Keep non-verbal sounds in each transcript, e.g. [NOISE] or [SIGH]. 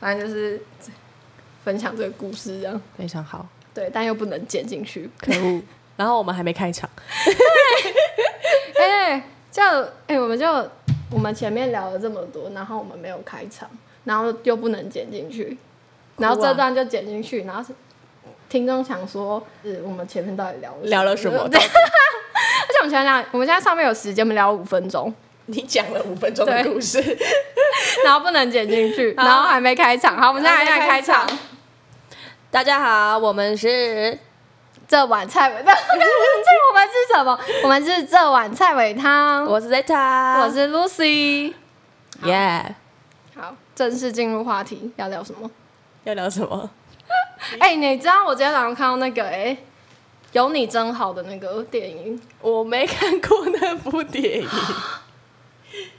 反正就是分享这个故事这样。非常好，对，但又不能剪进去。可恶。[LAUGHS] 然后我们还没开场，哎、这样，哎、我们就我们前面聊了这么多，然后我们没有开场，然后又不能剪进去，然后这段就剪进去，然后是听众想说，是我们前面到底聊聊了什么？对，[LAUGHS] 而且我们前面聊，我们现在上面有时间，我们聊五分钟，你讲了五分钟的故事，[LAUGHS] 然后不能剪进去，然后还没开场，好，我们现在还在开场。大家好，我们是这碗菜尾汤，[LAUGHS] 这我们是什么？我们是这碗菜尾汤。我是 Zeta，我是 Lucy。耶。好，正式进入话题，要聊什么？要聊什么？[LAUGHS] 哎、你知道我今天早上看到那个哎、有你真好的那个电影，我没看过那部电影，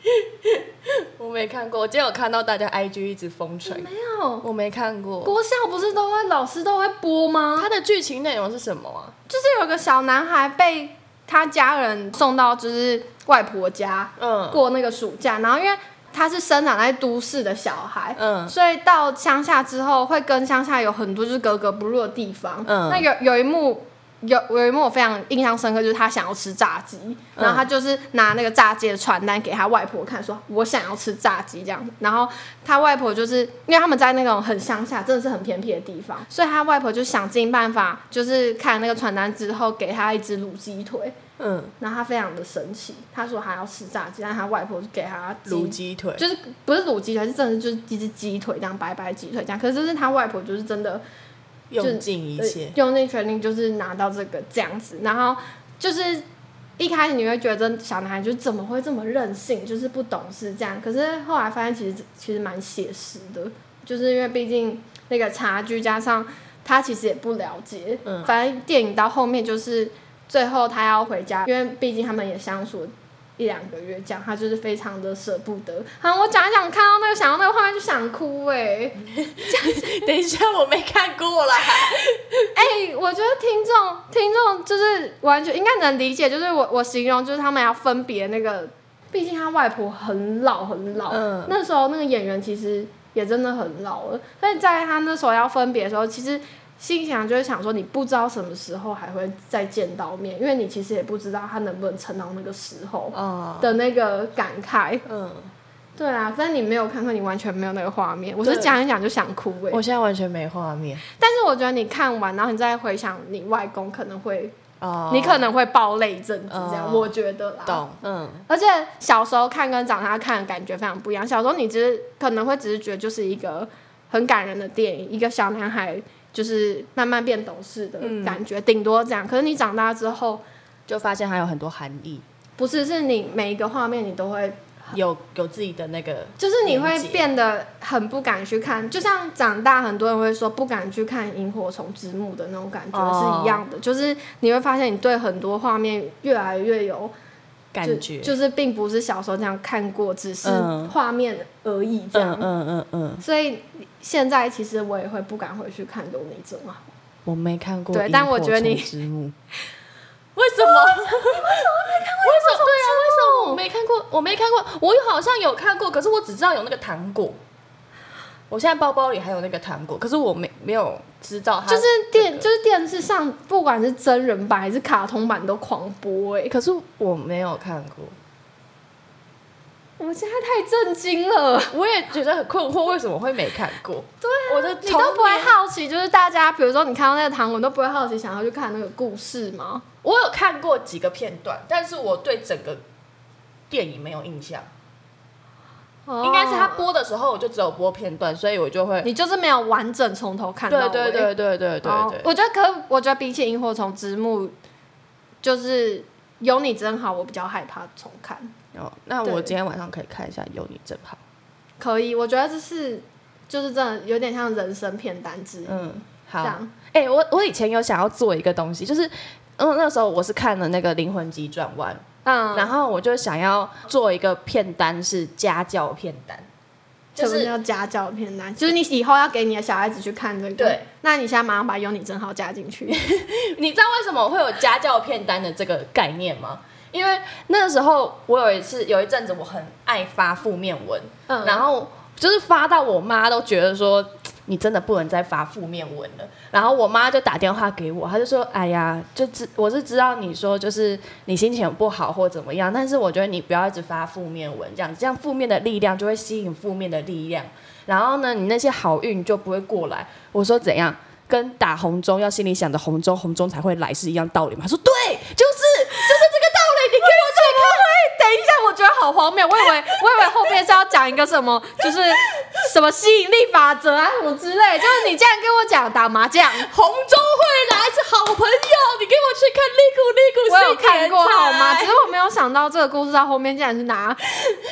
[LAUGHS] 我没看过。我今天有看到大家 IG 一直疯传，没有。我没看过。国校不是都会老师都会播吗？它的剧情内容是什么啊？就是有个小男孩被他家人送到就是外婆家嗯过那个暑假，然后因为他是生长在都市的小孩，嗯所以到乡下之后会跟乡下有很多就是格格不入的地方。嗯那有有一幕。有有一幕我非常印象深刻，就是他想要吃炸鸡，嗯然后他就是拿那个炸鸡的传单给他外婆看，说我想要吃炸鸡这样子。然后他外婆就是因为他们在那种很乡下，真的是很偏僻的地方，所以他外婆就想尽办法，就是看那个传单之后给他一只卤鸡腿，嗯，然后他非常的神奇，他说还要吃炸鸡，但他外婆就给他卤鸡腿，就是不是卤鸡腿，是真的就是一只鸡腿这样白白鸡腿这样。可是就是他外婆就是真的用尽一切。用尽全力，就是拿到这个这样子。然后就是一开始你会觉得小男孩就怎么会这么任性，就是不懂事这样。可是后来发现其实其实蛮写实的，就是因为毕竟那个差距加上他其实也不了解，嗯反正电影到后面就是最后他要回家，因为毕竟他们也相处一两个月，这样他就是非常的舍不得。好，我讲一讲，看到那个想到那个画面就想哭哎、[LAUGHS] 等一下，我没看过啦。[LAUGHS] 哎、我觉得听众听众就是完全应该能理解，就是我我形容就是他们要分别那个，毕竟他外婆很老很老，嗯那时候那个演员其实也真的很老了，所以在他那时候要分别的时候，其实心想就是想说，你不知道什么时候还会再见到面，因为你其实也不知道他能不能撑到那个时候哦，的那个感慨。嗯，对啊，但你没有看过，你完全没有那个画面，我是讲一讲就想哭哎、我现在完全没画面。但是我觉得你看完，然后你再回想你外公，可能会哦，你可能会爆泪一阵子这样，哦我觉得啦。懂，嗯，而且小时候看跟长大看的感觉非常不一样。小时候你只是可能会只是觉得就是一个很感人的电影，一个小男孩就是慢慢变懂事的感觉，顶、多这样。可是你长大之后，就发现还有很多含义，不是是你每一个画面你都会，有有自己的那个，就是你会变得很不敢去看。就像长大很多人会说不敢去看萤火虫之墓的那种感觉哦是一样的，就是你会发现你对很多画面越来越有。感觉，就是并不是小时候这样看过，只是嗯画面而已这样。嗯嗯嗯嗯，所以现在其实我也会不敢回去看《有你真好》。我没看过。对但我觉得你 [LAUGHS] 为什么？为什么没看过？为什么？对啊，为什么我没看过？我没看过，我有好像有看过，可是我只知道有那个糖果。我现在包包里还有那个糖果，可是我没没有知道它就是电，就是电视上，不管是真人版还是卡通版都狂播哎、可是我没有看过，我现在太震惊了，我也觉得很困惑，为什么会没看过？对、我的啊你都不会好奇，就是大家比如说你看到那个糖果，你都不会好奇想要去看那个故事吗？我有看过几个片段，但是我对整个电影没有印象。应该是他哦，播的时候我就只有播片段，所以我就会。你就是没有完整从头看到尾。对对对对对对哦对。我觉得可，我觉得比起萤火虫之墓，就是有你真好，我比较害怕重看。哦，那我今天晚上可以看一下《有你真好》。可以，我觉得这是就是真的有点像人生片单之一。嗯，好。哎、我我以前有想要做一个东西，就是嗯那时候我是看了那个《灵魂急转弯》，嗯，然后我就想要做一个片单是家教片单，就是什么叫家教片单？就是你以后要给你的小孩子去看这个。对。那你现在马上把有你真好加进去。[LAUGHS] 你知道为什么我会有家教片单的这个概念吗？因为那个时候我有一次有一阵子我很爱发负面文，嗯，然后就是发到我妈都觉得说。你真的不能再发负面文了。然后我妈就打电话给我，她就说：“哎呀，就知我是知道你说就是你心情不好或怎么样，但是我觉得你不要一直发负面文，这样这样负面的力量就会吸引负面的力量。然后呢，你那些好运就不会过来。”我说：“怎样？跟打红钟要心里想着红钟，红钟才会来是一样道理吗？”她说：“对，就是就是这个道理。”你给我去看。等一下，我觉得好荒谬。我以为 [LAUGHS] 我以为后面是要讲一个什么，就是。什么吸引力法则啊，什么之类，就是你竟然跟我讲打麻将，红中会来是好朋友，你给我去看《利古利古》，我有看过好吗？只是我没有想到这个故事到后面竟然是拿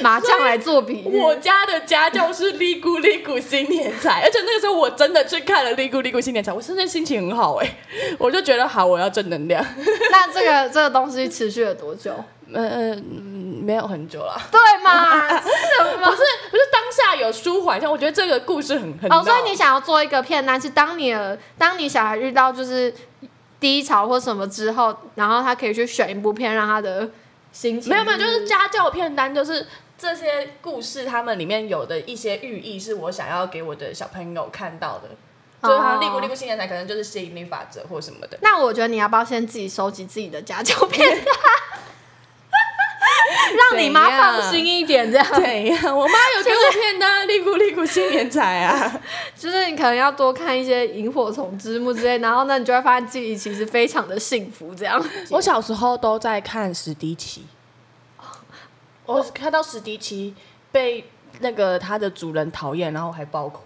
麻将来做比喻。我家的家教是《利古利古新年财》，而且那个时候我真的去看了《利古利古新年财》，我现在心情很好哎，我就觉得好，我要正能量。[LAUGHS] 那这个这个东西持续了多久？嗯，没有很久了。对 [LAUGHS] 吗？不是不是当下有舒缓一下，我觉得这个故事很很。哦，所以你想要做一个片单，是当你当你小孩遇到就是低潮或什么之后，然后他可以去选一部片，让他的心情。没有没有，就是家教片单，就是这些故事，他们里面有的一些寓意，是我想要给我的小朋友看到的。就是他立不立不新年才可能就是吸引力法则或什么的。那我觉得你要不要先自己收集自己的家教片单？[LAUGHS] [LAUGHS] [LAUGHS] 让你妈放心一点，这样怎样？我妈有给我片单，利古利古新年财啊，[LAUGHS] 就是你可能要多看一些萤火虫之墓之类，然后呢，你就会发现自己其实非常的幸福。这样，[LAUGHS] 我小时候都在看史迪奇，我看到史迪奇被那个他的主人讨厌，然后还爆哭，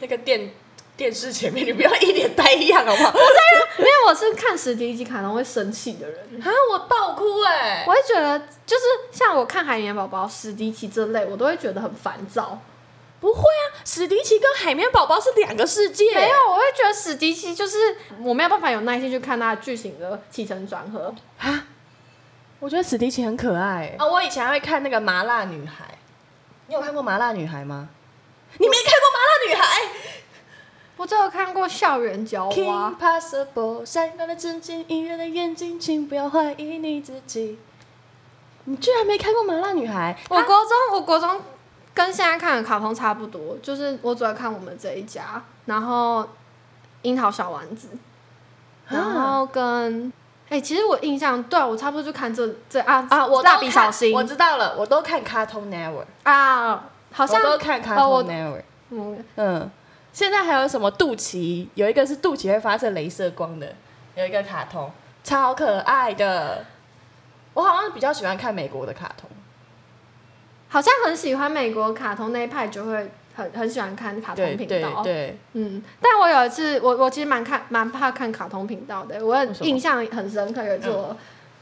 那个电。电视前面，你不要一脸呆样好不好？不是，因为我是看实体机卡通会生气的人啊，我爆哭哎！我会觉得，就是像我看海绵宝宝、史迪奇这类，我都会觉得很烦躁。不会啊，史迪奇跟海绵宝宝是两个世界。没有，我会觉得史迪奇就是我没有办法有耐心去看它的剧情的起承转合啊。我觉得史迪奇很可爱啊！我以前还会看那个麻辣女孩，你有看过麻辣女孩吗？你没看过麻辣女孩？我只有看过校园交娃。闪亮的真金，隐忍的眼睛，请不要怀疑你自己。你居然没看过《麻辣女孩》？我国中，我国中跟现在看的卡通差不多，就是我主要看我们这一家，然后樱桃小丸子，然后跟哎，其实我印象对啊我差不多就看这这啊啊，我蜡笔小新，我知道了，我都看 Cartoon Network 啊，好像都看 Cartoon Network，嗯嗯。现在还有什么肚脐？有一个是肚脐会发射镭射光的，有一个卡通，超可爱的。我好像比较喜欢看美国的卡通，好像很喜欢美国卡通那一派，就会很很喜欢看卡通频道。对，嗯。但我有一次，我我其实蛮看蛮怕看卡通频道的，我很印象很深刻，有一次我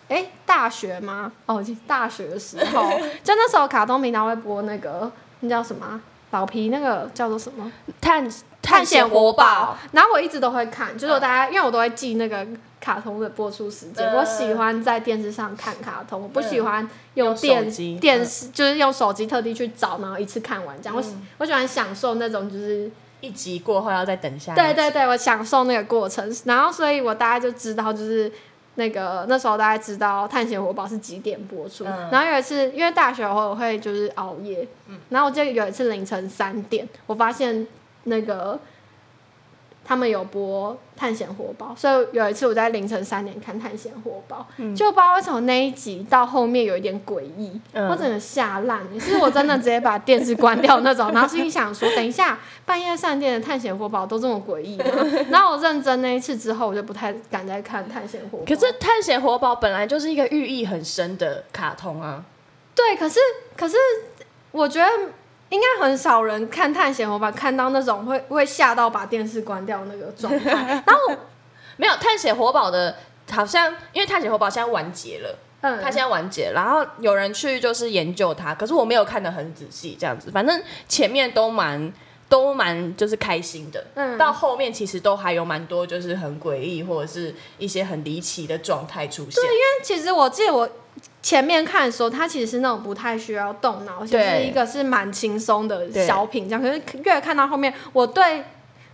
哎大学吗？哦，大学的时候，[LAUGHS] 就那时候卡通频道会播那个那叫什么？老皮那个叫做什么？探探险活宝。然后我一直都会看，就是大家因为我都会记那个卡通的播出时间。我喜欢在电视上看卡通，我不喜欢用电电视，就是用手机特地去找，然后一次看完这样。我我喜欢享受那种就是一集过后要再等下。对对对，我享受那个过程。然后所以我大概就知道就是。那个那时候大家知道《探险活宝》是几点播出，然后有一次因为大学我会就是熬夜，然后我记得有一次凌晨三点，我发现那个。他们有播《探险活宝》，所以有一次我在凌晨三点看《探险活宝》，就不知道为什么那一集到后面有一点诡异，我整个吓烂。是我真的直接把电视关掉那种，[LAUGHS] 然后心里想说：等一下半夜三点的《探险活宝》都这么诡异吗？[LAUGHS] 然后我认真那一次之后，我就不太敢再看《探险活宝》。可是《探险活宝》本来就是一个寓意很深的卡通啊。对，可是可是我觉得。应该很少人看探险活宝看到那种会会吓到把电视关掉那个状态。然 [LAUGHS] 后没有探险活宝的，好像因为探险活宝现在完结了，嗯，他现在完结，然后有人去就是研究它，可是我没有看得很仔细，这样子，反正前面都蛮都蛮就是开心的，嗯，到后面其实都还有蛮多就是很诡异或者是一些很离奇的状态出现。对，因为其实我记得我。前面看的时候，它其实是那种不太需要动脑，就是一个是蛮轻松的小品这样。可是越看到后面，我对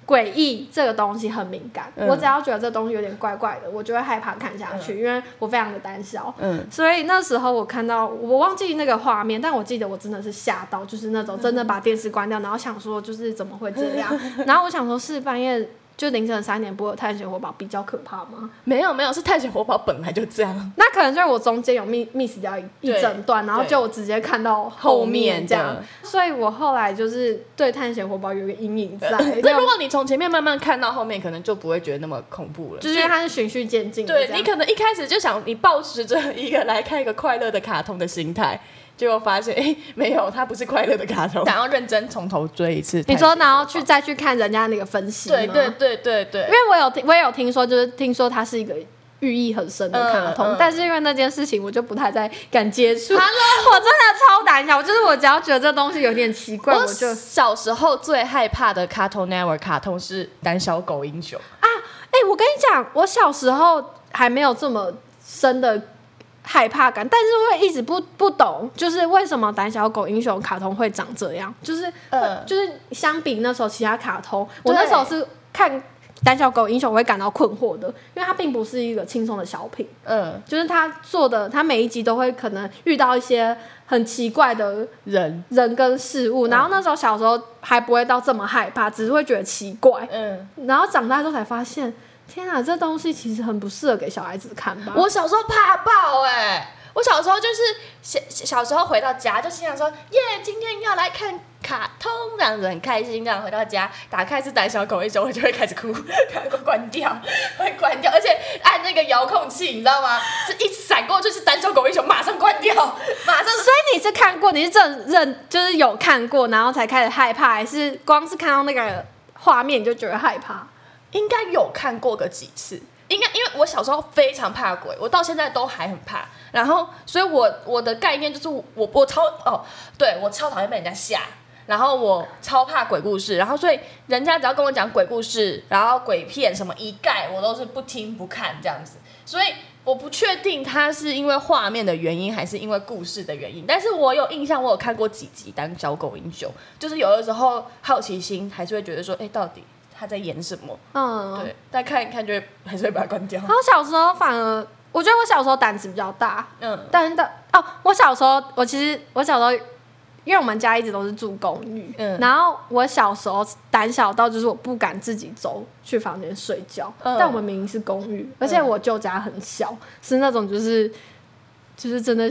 诡异这个东西很敏感，嗯。我只要觉得这东西有点怪怪的，我就会害怕看下去，因为我非常的胆小。嗯，所以那时候我看到，我忘记那个画面，但我记得我真的是吓到，就是那种真的把电视关掉，然后想说就是怎么会这样，[LAUGHS] 然后我想说是半夜就凌晨三点播的《探险活宝》比较可怕吗？没有没有，是探险活宝本来就这样。那可能就是我中间有 miss miss 掉一整段，然后就我直接看到后后面面这样，所以我后来就是对探险活宝有一个阴影在，[LAUGHS] 那如果你从前面慢慢看到后面，可能就不会觉得那么恐怖了。就是它是循序渐进对你可能一开始就想你抱持着一个来看一个快乐的卡通的心态，结果发现哎、诶没有，它不是快乐的卡通，想要认真从头追一次。你说然后去再去看人家那个分析对，对对对对因，为我有听，我也有听说，就是听说它是一个寓意很深的卡通，嗯嗯但是因为那件事情，我就不太再敢接触。[LAUGHS] 我真的超胆小，就是我只要觉得这东西有点奇怪，我我就小时候最害怕的 Cartoon Network 卡通是《胆小狗英雄》。啊哎、我跟你讲，我小时候还没有这么深的害怕感，但是会一直不不懂，就是为什么胆小狗英雄卡通会长这样，就是、呃。就是相比那时候其他卡通，我那时候是看胆小狗英雄我会感到困惑的，因为它并不是一个轻松的小品。嗯，就是他做的，他每一集都会可能遇到一些很奇怪的人，人跟事物，然后那时候小时候还不会到这么害怕，只是会觉得奇怪，嗯，然后长大之后才发现，天啊，这东西其实很不适合给小孩子看吧？我小时候怕爆小时候就是小小时候回到家就心想说，耶，今天要来看卡通，这样子很开心。这样回到家，打开是胆小狗一种，我就会开始哭，[LAUGHS] 赶快关掉，会关掉，而且按那个遥控器，你知道吗？是一闪过就是胆小狗英雄，马上关掉，马上所以你是看过，你是真认就是有看过，然后才开始害怕，还是光是看到那个画面你就觉得害怕？应该有看过个几次，应该因为我小时候非常怕鬼，我到现在都还很怕。然后，所以我我的概念就是我我超哦，对我超讨厌被人家吓，然后我超怕鬼故事，然后所以人家只要跟我讲鬼故事，然后鬼片什么一概我都是不听不看这样子。所以我不确定它是因为画面的原因，还是因为故事的原因。但是我有印象，我有看过几集《当小狗英雄》，就是有的时候好奇心还是会觉得说，哎，到底他在演什么？嗯，对，但看一看就会还是会把它关掉然。后小时候反而，我觉得我小时候胆子比较大，嗯但是的哦，我小时候，我其实我小时候，因为我们家一直都是住公寓，嗯然后我小时候胆小到就是我不敢自己走去房间睡觉，嗯但我们明明是公寓，而且我舅家很小，是那种就是就是真的。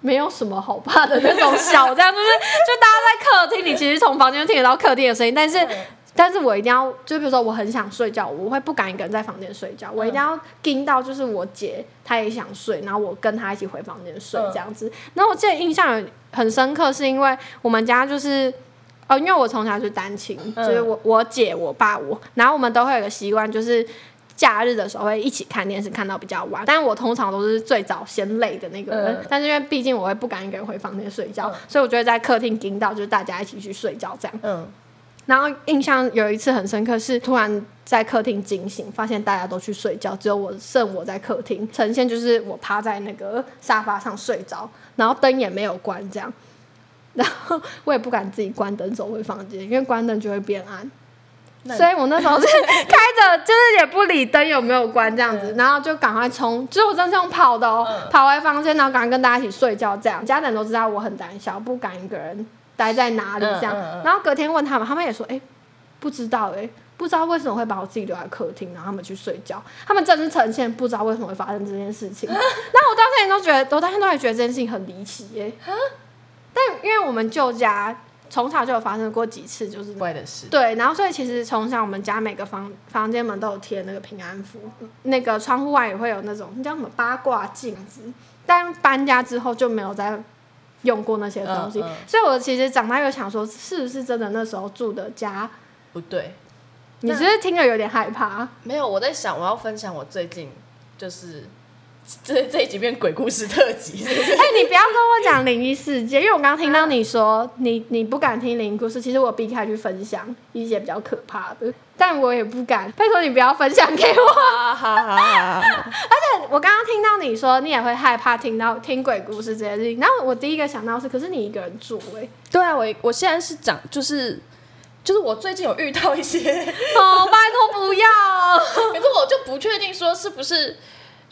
没有什么好怕的那种小，[LAUGHS] 这样就是就大家在客厅，里其实从房间听得到客厅的声音，但是但是我一定要，就比如说我很想睡觉，我会不敢一个人在房间睡觉，我一定要盯到就是我姐她也想睡，然后我跟她一起回房间睡嗯这样子。然后我记得印象很深刻，是因为我们家就是。哦，因为我从小就是单亲，嗯就是我我姐、我爸、我，然后我们都会有个习惯，就是假日的时候会一起看电视，看到比较晚。但我通常都是最早先累的那个人，嗯但是因为毕竟我会不敢一个人回房间睡觉，嗯所以我就会在客厅盯到，就是大家一起去睡觉这样。嗯然后印象有一次很深刻，是突然在客厅惊醒，发现大家都去睡觉，只有我剩我在客厅，呈现就是我趴在那个沙发上睡着，然后灯也没有关，这样，然后我也不敢自己关灯走回房间，因为关灯就会变暗。所以我那时候是开着，就是也不理灯有没有关这样子，然后就赶快冲，就是我真是用跑的哦，嗯。跑回房间，然后赶快跟大家一起睡觉，这样。家人都知道我很胆小，不敢一个人待在哪里这样。嗯嗯嗯然后隔天问他们，他们也说，哎、不知道哎、不知道为什么会把我自己留在客厅，然后他们去睡觉。他们真是呈现不知道为什么会发生这件事情。[LAUGHS] 那我到现在都觉得，我到现在都还觉得这件事情很离奇耶、但因为我们旧家从小就有发生过几次，就是怪的事。对，然后所以其实从小我们家每个房房间门都有贴那个平安符，那个窗户外也会有那种那叫什么八卦镜子，但搬家之后就没有再用过那些东西，嗯嗯。所以我其实长大又想说，是不是真的那时候住的家，不对，你是不是听了有点害怕？没有，我在想我要分享我最近就是这这一集变鬼故事特辑，是不是？哎、你不要跟我讲灵异事件，因为我刚刚听到你说你你不敢听灵异故事，其实我避开去分享一些比较可怕的，但我也不敢，拜托你不要分享给我。哈哈哈哈！[LAUGHS] 我刚刚听到你说你也会害怕听到听鬼故事这些事情，然后我第一个想到是，可是你一个人住哎、对啊，我我现在是讲就是就是我最近有遇到一些，哦，拜托不要，可是我就不确定说是不是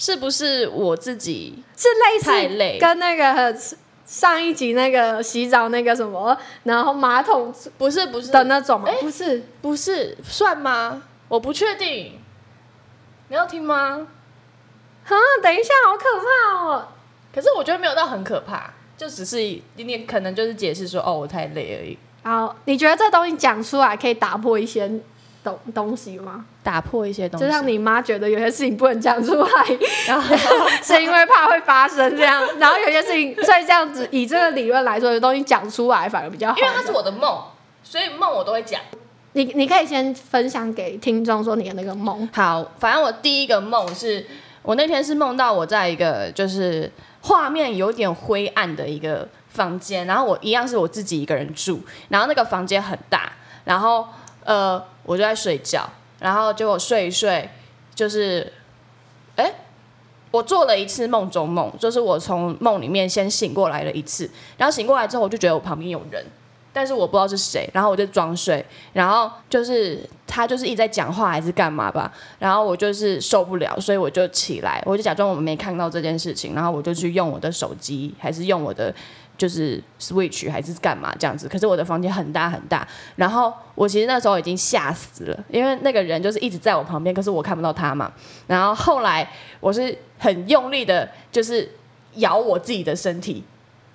是不是我自己是类似太累跟那个上一集那个洗澡那个什么，然后马桶不是不是的那种吗？哎不是，不是算吗？我不确定，你要听吗？啊，等一下，好可怕哦！可是我觉得没有到很可怕，就只是一点可能就是解释说哦我太累而已，好，你觉得这东西讲出来可以打破一些东东西吗？打破一些东西，就像你妈觉得有些事情不能讲出来，然后 [LAUGHS] 是因为怕会发生这样，然后有些事情，所以这样子以这个理论来说，有东西讲出来反而比较好。因为它是我的梦，所以梦我都会讲。你你可以先分享给听众说你的那个梦。好，反正我第一个梦是我那天是梦到我在一个就是画面有点灰暗的一个房间，然后我一样是我自己一个人住，然后那个房间很大，然后呃我就在睡觉，然后结果睡一睡就是哎。我做了一次梦中梦，就是我从梦里面先醒过来了一次，然后醒过来之后，我就觉得我旁边有人，但是我不知道是谁，然后我就装睡，然后就是他就是一直在讲话还是干嘛吧，然后我就是受不了，所以我就起来，我就假装我们没看到这件事情，然后我就去用我的手机，还是用我的就是 Switch 还是干嘛这样子。可是我的房间很大很大，然后我其实那时候已经吓死了，因为那个人就是一直在我旁边，可是我看不到他嘛。然后后来我是很用力的，就是摇我自己的身体。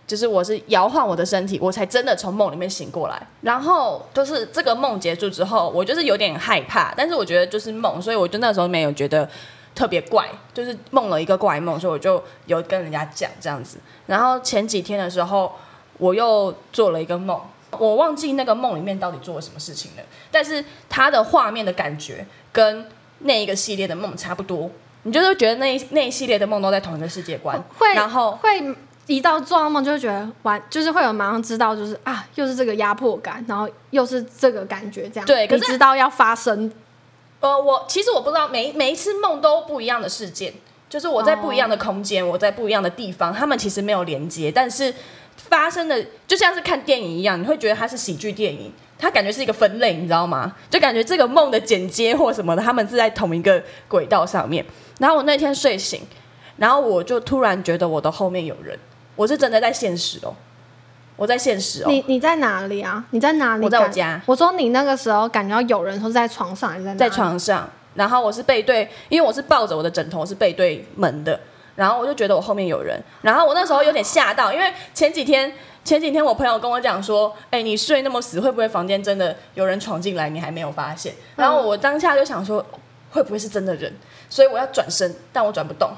就是我是摇晃我的身体，我才真的从梦里面醒过来。然后就是这个梦结束之后，我就是有点害怕，但是我觉得就是梦，所以我就那时候没有觉得特别怪，就是梦了一个怪梦，所以我就有跟人家讲这样子。然后前几天的时候，我又做了一个梦，我忘记那个梦里面到底做了什么事情了，但是它的画面的感觉跟那一个系列的梦差不多，你就是觉得那一那一系列的梦都在同一个世界观，会然后会一到做噩梦就会觉得完，就是会有马上知道，就是啊，又是这个压迫感，然后又是这个感觉，这样对可是你知道要发生。呃，我其实我不知道，每每一次梦都不一样的事件，就是我在不一样的空间，我在不一样的地方，他们其实没有连接，但是发生的就像是看电影一样，你会觉得它是喜剧电影，它感觉是一个分类，你知道吗？就感觉这个梦的剪接或什么的，他们是在同一个轨道上面。然后我那天睡醒，然后我就突然觉得我的后面有人，我是真的在现实哦，我在现实哦，你你在哪里啊？你在哪里？我在我家。我说你那个时候感觉到有人，说是在床上还是在哪在床上，然后我是背对，因为我是抱着我的枕头是背对门的，然后我就觉得我后面有人，然后我那时候有点吓到，因为前几天前几天我朋友跟我讲说，哎，你睡那么死，会不会房间真的有人闯进来，你还没有发现？然后我当下就想说，会不会是真的人？所以我要转身，但我转不动，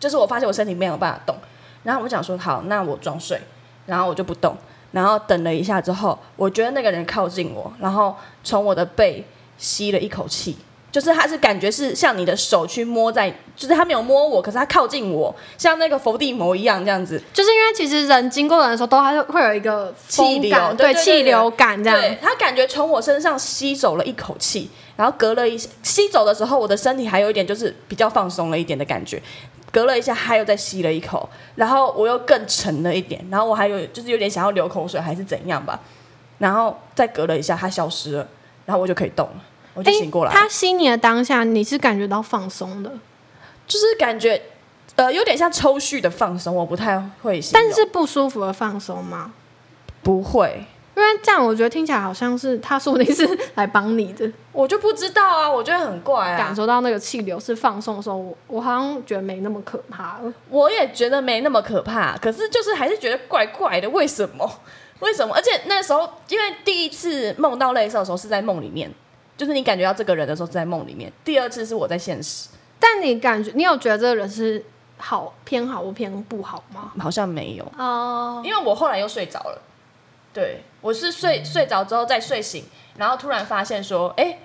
就是我发现我身体没有办法动，然后我想说，好，那我装睡，然后我就不动，然后等了一下之后，我觉得那个人靠近我，然后从我的背吸了一口气，就是他是感觉是像你的手去摸在，就是他没有摸我，可是他靠近我，像那个伏地魔一样这样子，就是因为其实人经过人的时候，都还是会有一个气流对气流感这样。对他感觉从我身上吸走了一口气，然后隔了一吸走的时候，我的身体还有一点就是比较放松了一点的感觉。隔了一下，他又再吸了一口，然后我又更沉了一点，然后我还有就是有点想要流口水还是怎样吧，然后再隔了一下，他消失了，然后我就可以动了，我就醒过来了。他吸你的当下，你是感觉到放松的，就是感觉呃有点像抽蓄的放松，我不太会，但是不舒服的放松吗？不会，因为这样我觉得听起来好像是他说不定是来帮你的，[LAUGHS] 我就不知道啊，我觉得很怪啊，感受到那个气流是放松的时候，我我好像觉得没那么可怕了。我也觉得没那么可怕，可是就是还是觉得怪怪的，为什么？为什么？而且那时候，因为第一次梦到类似的时候是在梦里面，就是你感觉到这个人的时候是在梦里面；第二次是我在现实，但你感觉你有觉得这个人是好偏好或偏不好吗？好像没有，哦、因为我后来又睡着了。对，我是睡睡着之后再睡醒，然后突然发现说，哎、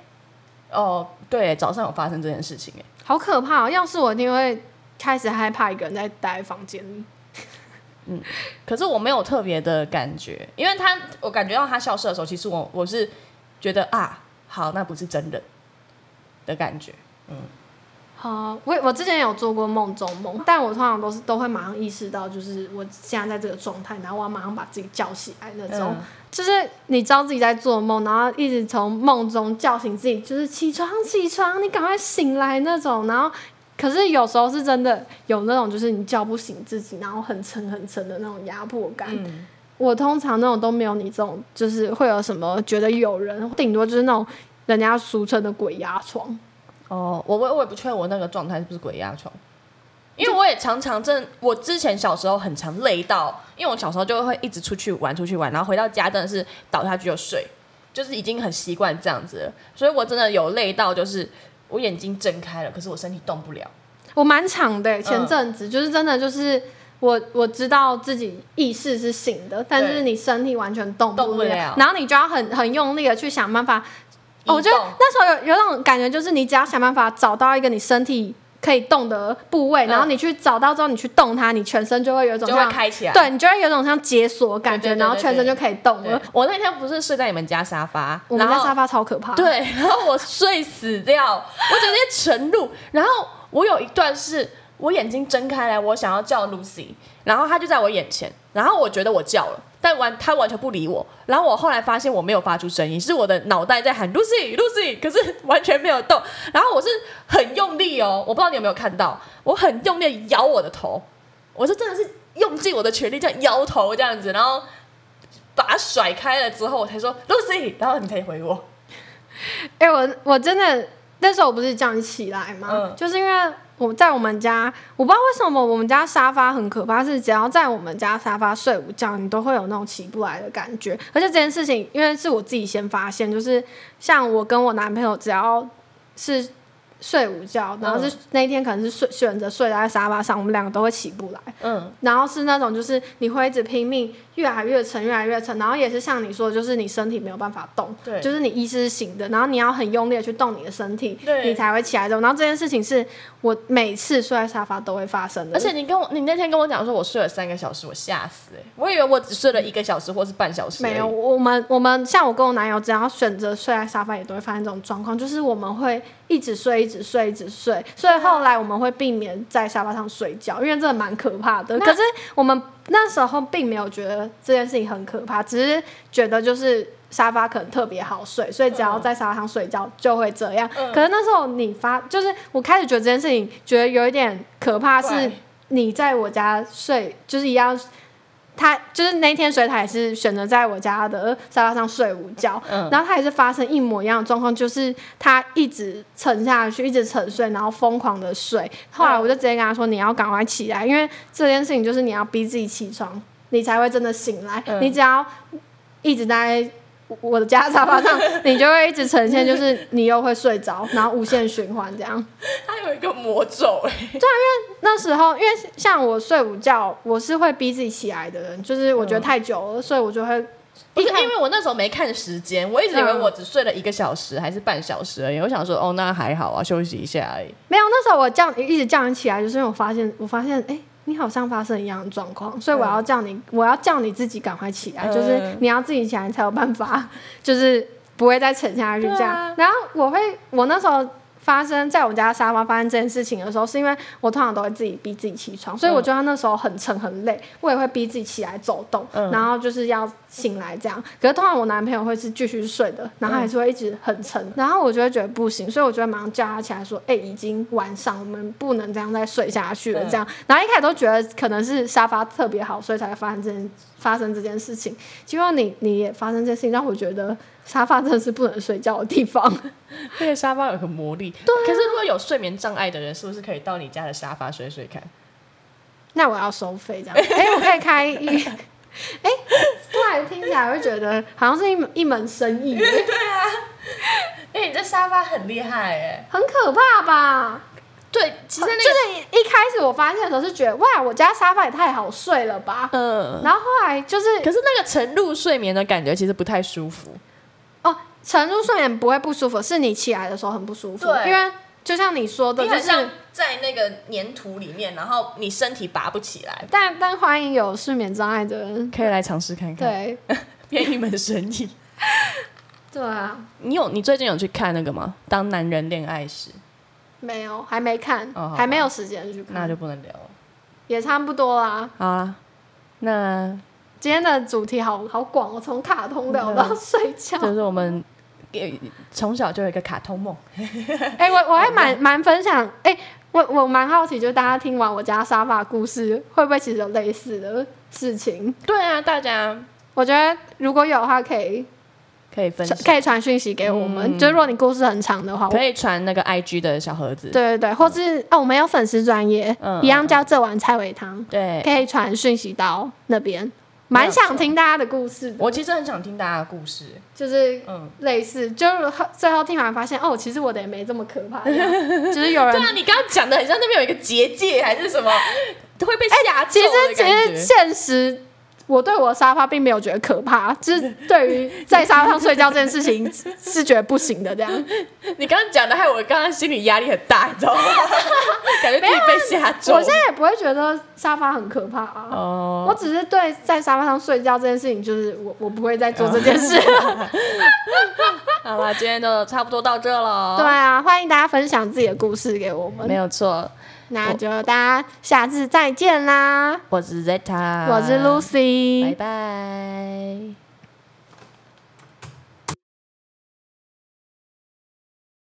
哦，对，早上有发生这件事情，哎，好可怕、哦！要是我一定会开始害怕一个人在待在房间里。可是我没有特别的感觉，因为他我感觉到他消失的时候，其实我我是觉得啊，好，那不是真人的感觉。好，我我之前有做过梦中梦，但我通常都是都会马上意识到，就是我现在在这个状态，然后我要马上把自己叫起来那种。嗯就是你知道自己在做梦，然后一直从梦中叫醒自己，就是起床起床，你赶快醒来那种。然后，可是有时候是真的有那种，就是你叫不醒自己，然后很沉很沉的那种压迫感。嗯，我通常那种都没有你这种，就是会有什么觉得有人，顶多就是那种人家俗称的鬼压床。哦，我我我也不确定我那个状态是不是鬼压床，因为我也常常真，我之前小时候很常累到，因为我小时候就会一直出去玩，出去玩，然后回到家真的是倒下去就睡，就是已经很习惯这样子了，所以我真的有累到，就是我眼睛睁开了，可是我身体动不了。我蛮长的欸、前嗯。阵子、就是真的就是我我知道自己意识是醒的，但是你身体完全动动不了，了。然后你就要很很用力的去想办法。我觉得那时候有有那种感觉，就是你只要想办法找到一个你身体可以动的部位，嗯然后你去找到之后，你去动它，你全身就会有一种就会像开起来。对你就会有一种像解锁的感觉，然后全身就可以动对了。我那天不是睡在你们家沙发，我们家沙发超可怕，，对，[LAUGHS] 然后我睡死掉，我直接沉入。然后我有一段是我眼睛睁开来，我想要叫 Lucy，然后她就在我眼前，然后我觉得我叫了，但完他完全不理我。然后我后来发现我没有发出声音，是我的脑袋在喊 Lucy Lucy，可是完全没有动。然后我是很用力哦，我不知道你有没有看到，我很用力地摇我的头，我是真的是用尽我的全力这样摇头这样子，然后。把它甩开了之后，我才说 Lucy，然后你才回我。哎、我我真的那时候我不是叫你起来吗？嗯就是因为我在我们家，我不知道为什么我们家沙发很可怕，是只要在我们家沙发睡午觉，你都会有那种起不来的感觉。而且这件事情，因为是我自己先发现，就是像我跟我男朋友，只要是睡午觉，然后是、那一天可能是睡选择睡在沙发上，我们两个都会起不来。嗯，然后是那种就是你会一直拼命越来越沉，越来越沉，然后也是像你说的，就是你身体没有办法动，对就是你意识是醒的，然后你要很用力的去动你的身体，对你才会起来的。然后这件事情是我每次睡在沙发都会发生的，而且你跟我，你那天跟我讲说我睡了三个小时，我吓死哎、我以为我只睡了一个小时或是半小时。没有，我们我们像我跟我男友，只要选择睡在沙发，也都会发生这种状况，就是我们会一直睡，一直睡，一直睡，所以后来我们会避免在沙发上睡觉，因为真的蛮可怕的。可是我们那时候并没有觉得这件事情很可怕，只是觉得就是。沙发可能特别好睡，所以只要在沙发上睡觉就会这样。嗯可是那时候你发，就是我开始觉得这件事情觉得有一点可怕，是你在我家睡，就是一样他就是那天，所以他也是选择在我家的沙发上睡午觉，嗯然后他也是发生一模一样的状况，就是他一直沉下去，一直沉睡，然后疯狂的睡。后来我就直接跟他说：“你要赶快起来，因为这件事情就是你要逼自己起床，你才会真的醒来。嗯你只要一直在我的家沙发上，[LAUGHS] 你就会一直呈现就是你又会睡着，然后无限循环这样。”它有一个魔咒哎、对啊，因为那时候，因为像我睡午觉，我是会逼自己起来的人，就是我觉得太久了，所以我就会不是因为我那时候没看时间，我一直以为嗯我只睡了一个小时还是半小时而已。我想说，哦，那还好啊，休息一下而已。没有。那时候我叫你一直叫你起来，就是因为我发现，我发现，哎、你好像发生一样的状况，所以我要叫你，我要叫你自己赶快起来，嗯就是你要自己起来才有办法，[LAUGHS] 就是不会再沉下去这样。啊然后我会，我那时候。发生在我家沙发发生这件事情的时候，是因为我通常都会自己逼自己起床，所以我觉得那时候很沉很累，我也会逼自己起来走动，嗯然后就是要醒来这样。可是通常我男朋友会是继续睡的，然后还是会一直很沉，然后我就会觉得不行，所以我就会马上叫他起来说：“哎、已经晚上，我们不能这样再睡下去了。”这样，然后一开始都觉得可能是沙发特别好，所以才会发生这件发生这件事情。结果你你也发生这件事情，让我觉得沙发真的是不能睡觉的地方。[LAUGHS] 那个沙发有个魔力，对、可是如果有睡眠障碍的人，是不是可以到你家的沙发睡睡看？那我要收费这样？哎、我可以开一，哎、突然听起来会觉得好像是一门一门生意，[LAUGHS] 对啊哎、你这沙发很厉害哎。很可怕吧？对，其实那个，就是一开始我发现的时候是觉得哇，我家沙发也太好睡了吧。嗯，然后后来就是可是那个沉入睡眠的感觉其实不太舒服。哦，沉入睡眠不会不舒服，是你起来的时候很不舒服。对因为就像你说的，就像在那个粘土里面，然后你身体拔不起来。但但欢迎有睡眠障碍的人。可以来尝试看看，对 [LAUGHS] 变一门生意。[LAUGHS] 对啊，你有你最近有去看那个吗？当男人恋爱时，没有，还没看，还没有时间去看，那就不能聊了。也差不多啦。好啦，那今天的主题好好广我，从卡通聊嗯到 [LAUGHS] 睡觉。就是我们给从小就有一个卡通梦。[LAUGHS] 哎、我我还蛮 [LAUGHS] 蛮分享，哎、我我蛮好奇，就大家听完我家沙发故事，会不会其实有类似的事情？对啊，大家我觉得如果有的话，可以可以分享，可以传讯息给我们。就是如果你故事很长的话，可以传那个 IG 的小盒子。对对对，或是哦，我们有粉丝专业，嗯一样叫这碗菜尾汤，对，可以传讯息到那边。蛮想听大家的故事的，我其实很想听大家的故事。就是嗯，类似，就是后最后听完发现，哦，其实我的也没这么可怕，这 [LAUGHS] 样就是有人对啊，你刚刚讲的很像那边有一个结界还是什么，会被吓其实其。实现实，我对我沙发并没有觉得可怕，就是对于 [LAUGHS] 在沙发上睡觉这件事情是觉得不行的这样。你刚刚讲的，害我刚刚心理压力很大，你知道吗？[LAUGHS] 感觉自己被吓住。我现在也不会觉得沙发很可怕啊，哦，我只是对在沙发上睡觉这件事情，就是我我不会再做这件事。[LAUGHS] 好了，今天就差不多到这了。对，啊，欢迎大家分享自己的故事给我们没。有错。那就大家下次再见啦！我是 Zeta，我是 Lucy，拜拜。